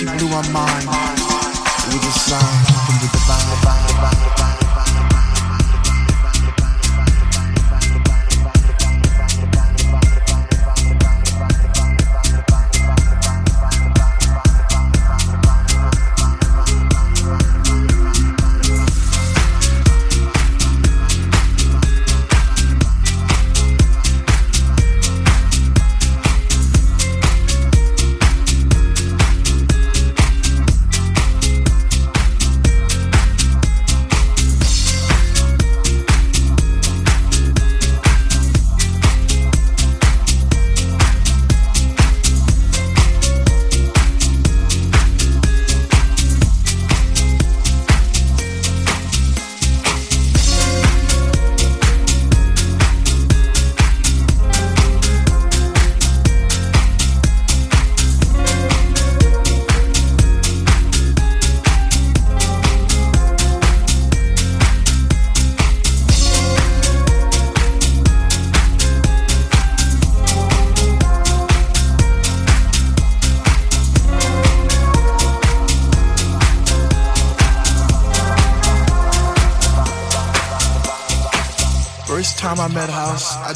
she blew my mind.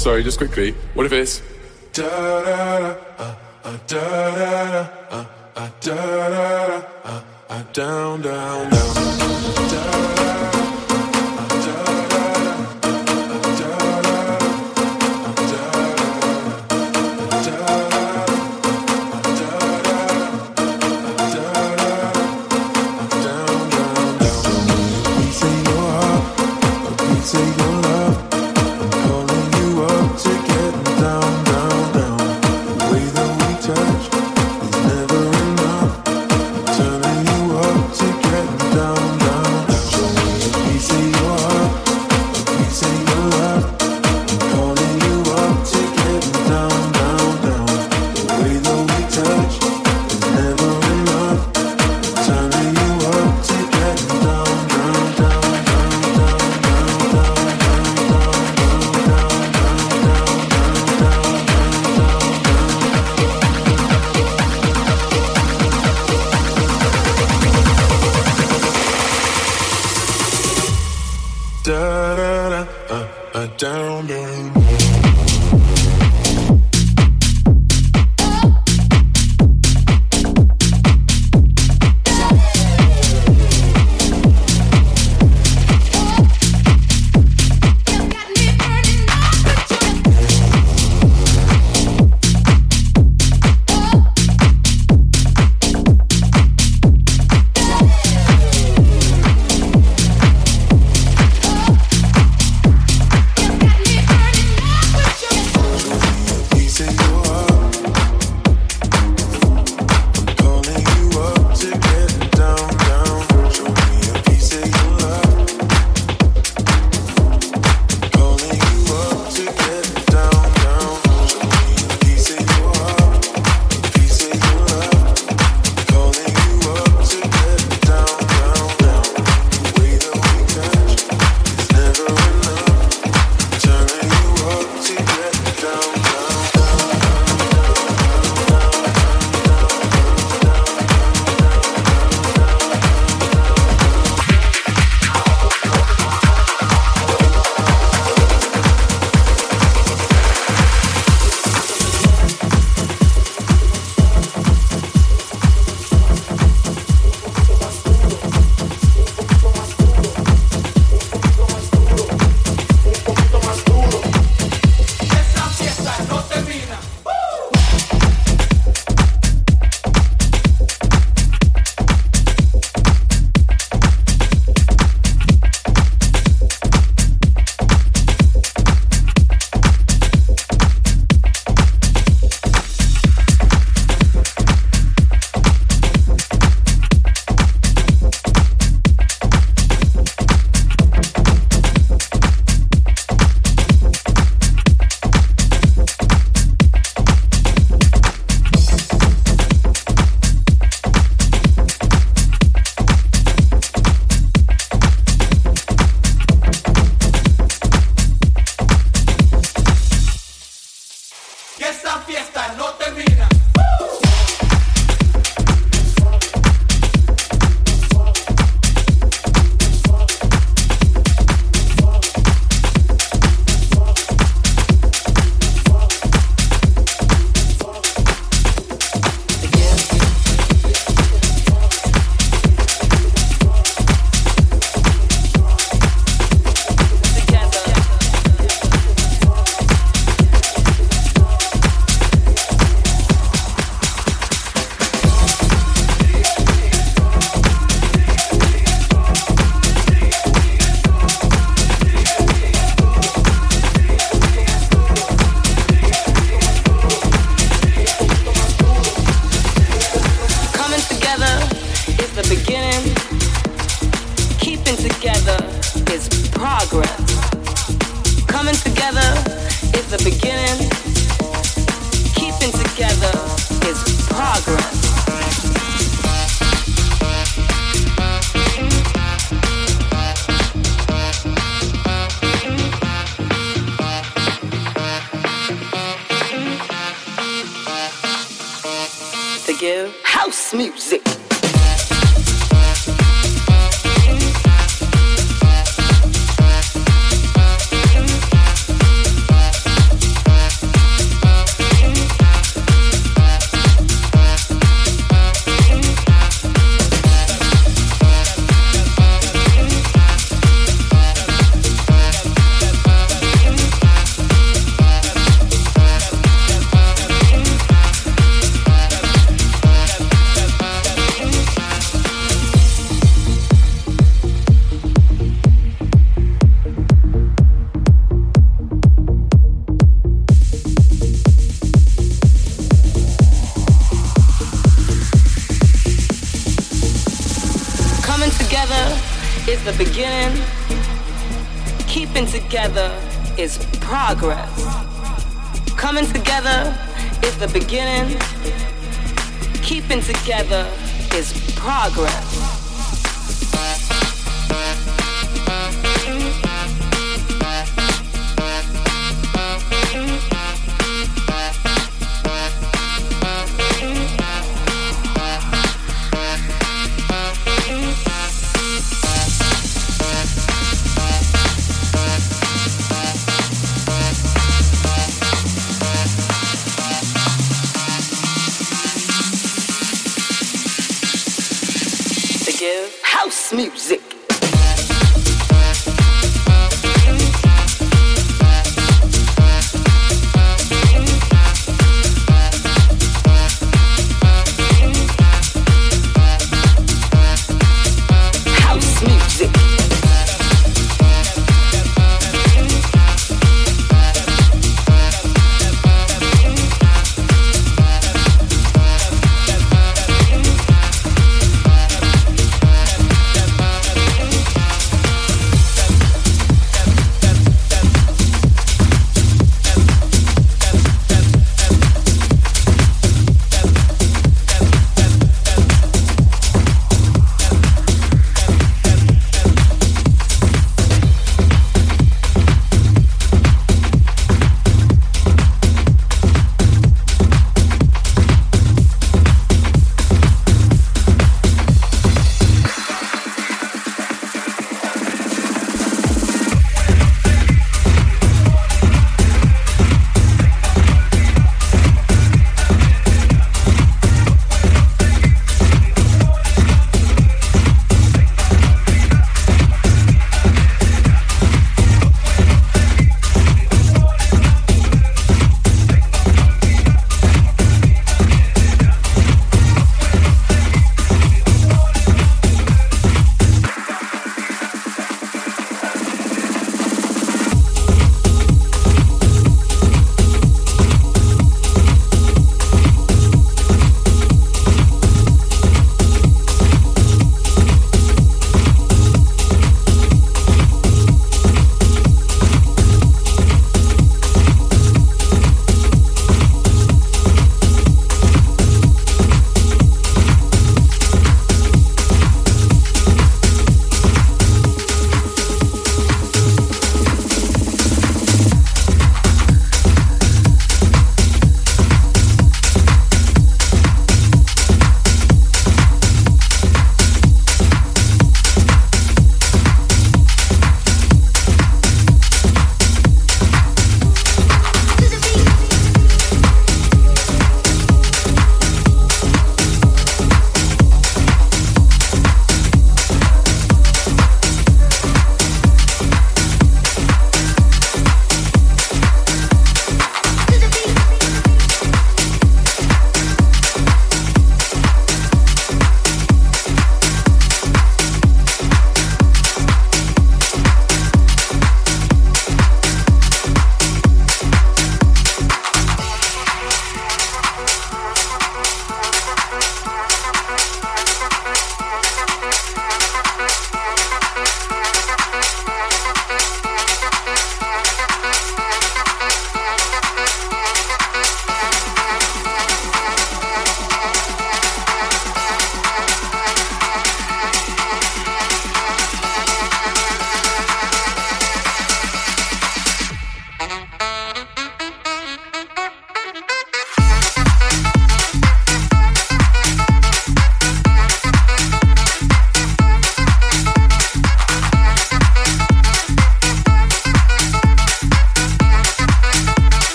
Sorry, just quickly. What if it's da da da uh, uh, da da da uh, da da da down down down.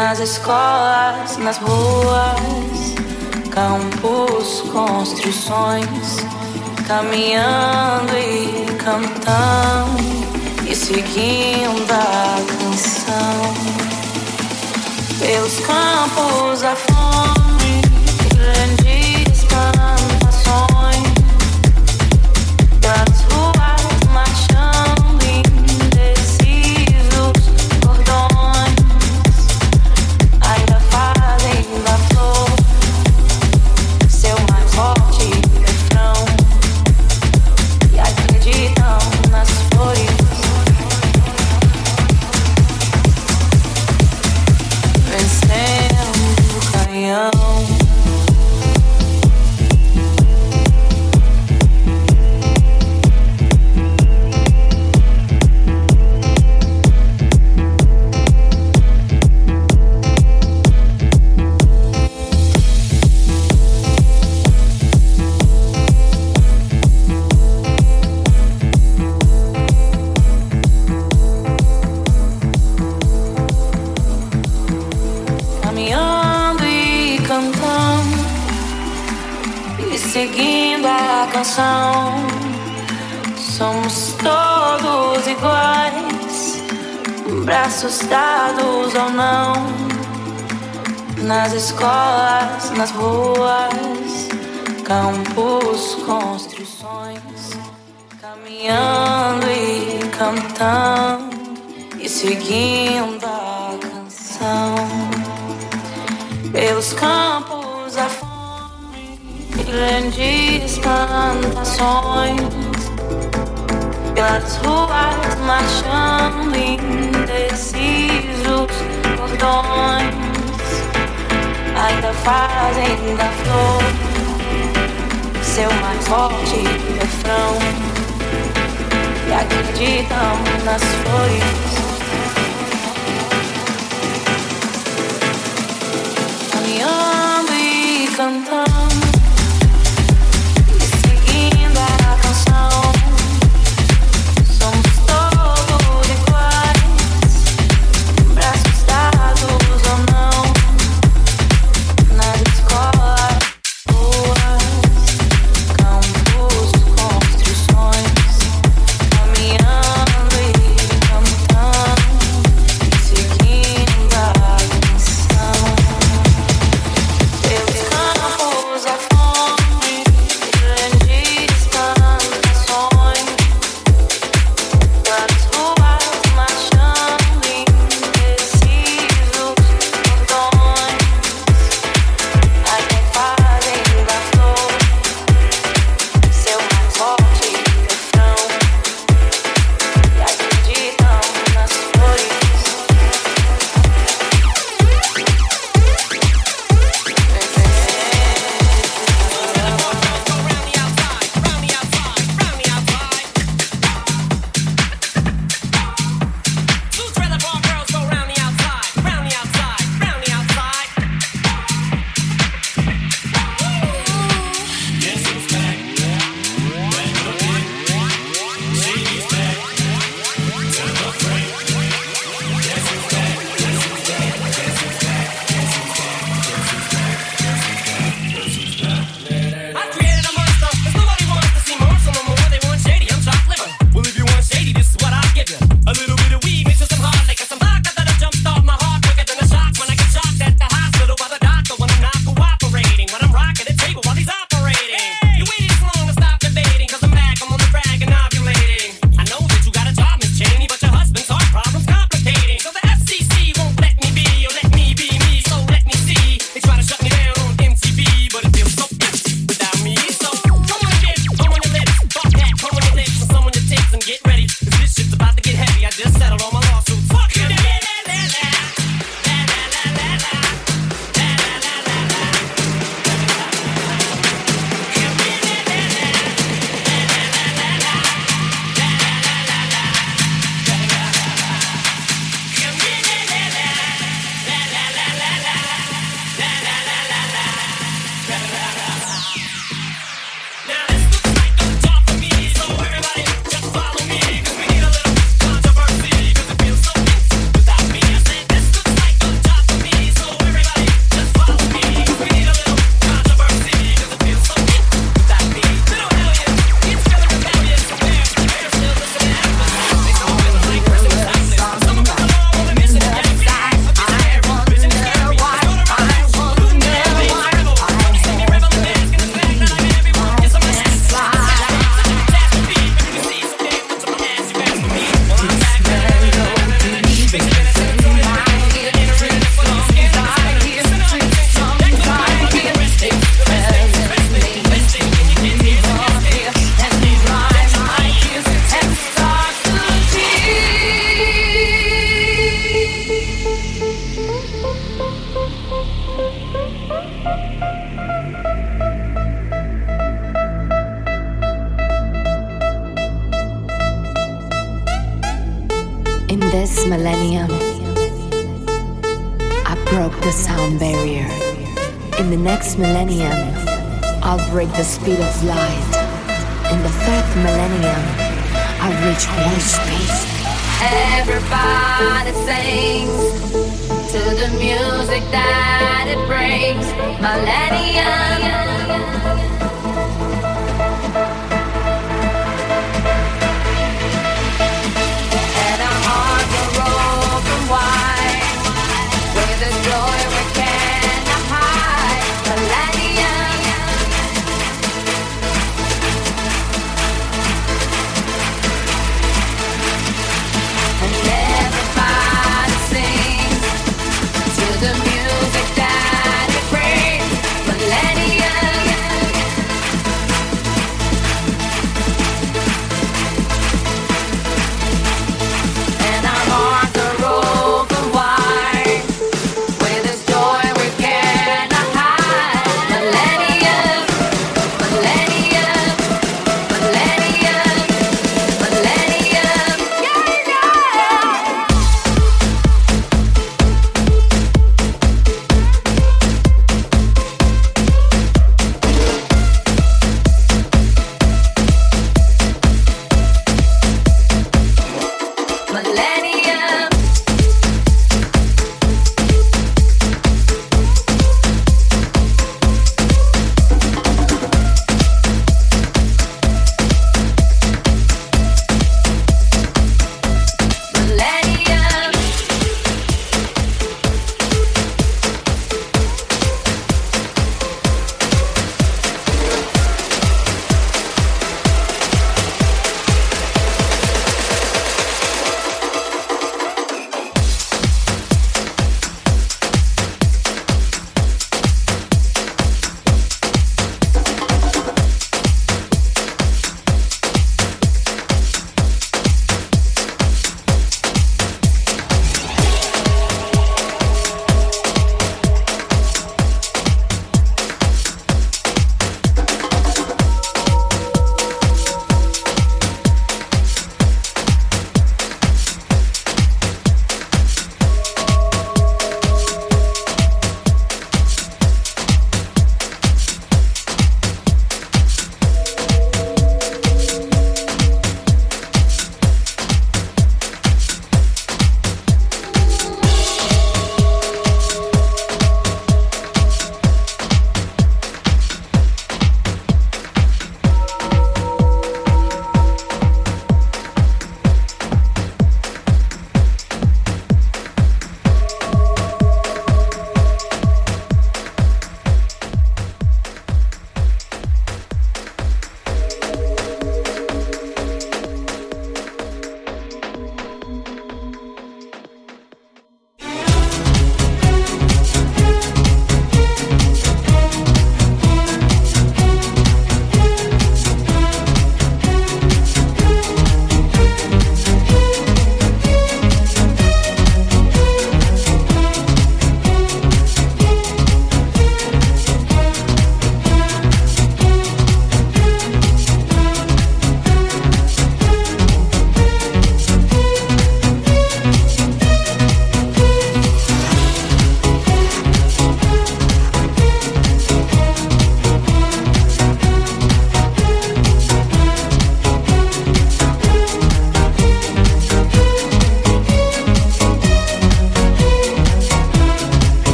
nas escolas, nas ruas, campos, construções, caminhando e cantando e seguindo a canção. Pelos campos afora. nas ruas, campos, construções, caminhando e cantando e seguindo a canção. Pelos campos a fome, grandes plantações, pelas ruas marchando indecisos cordões ainda fazem da flor seu mais forte refrão. E acreditam nas flores. Caminhando.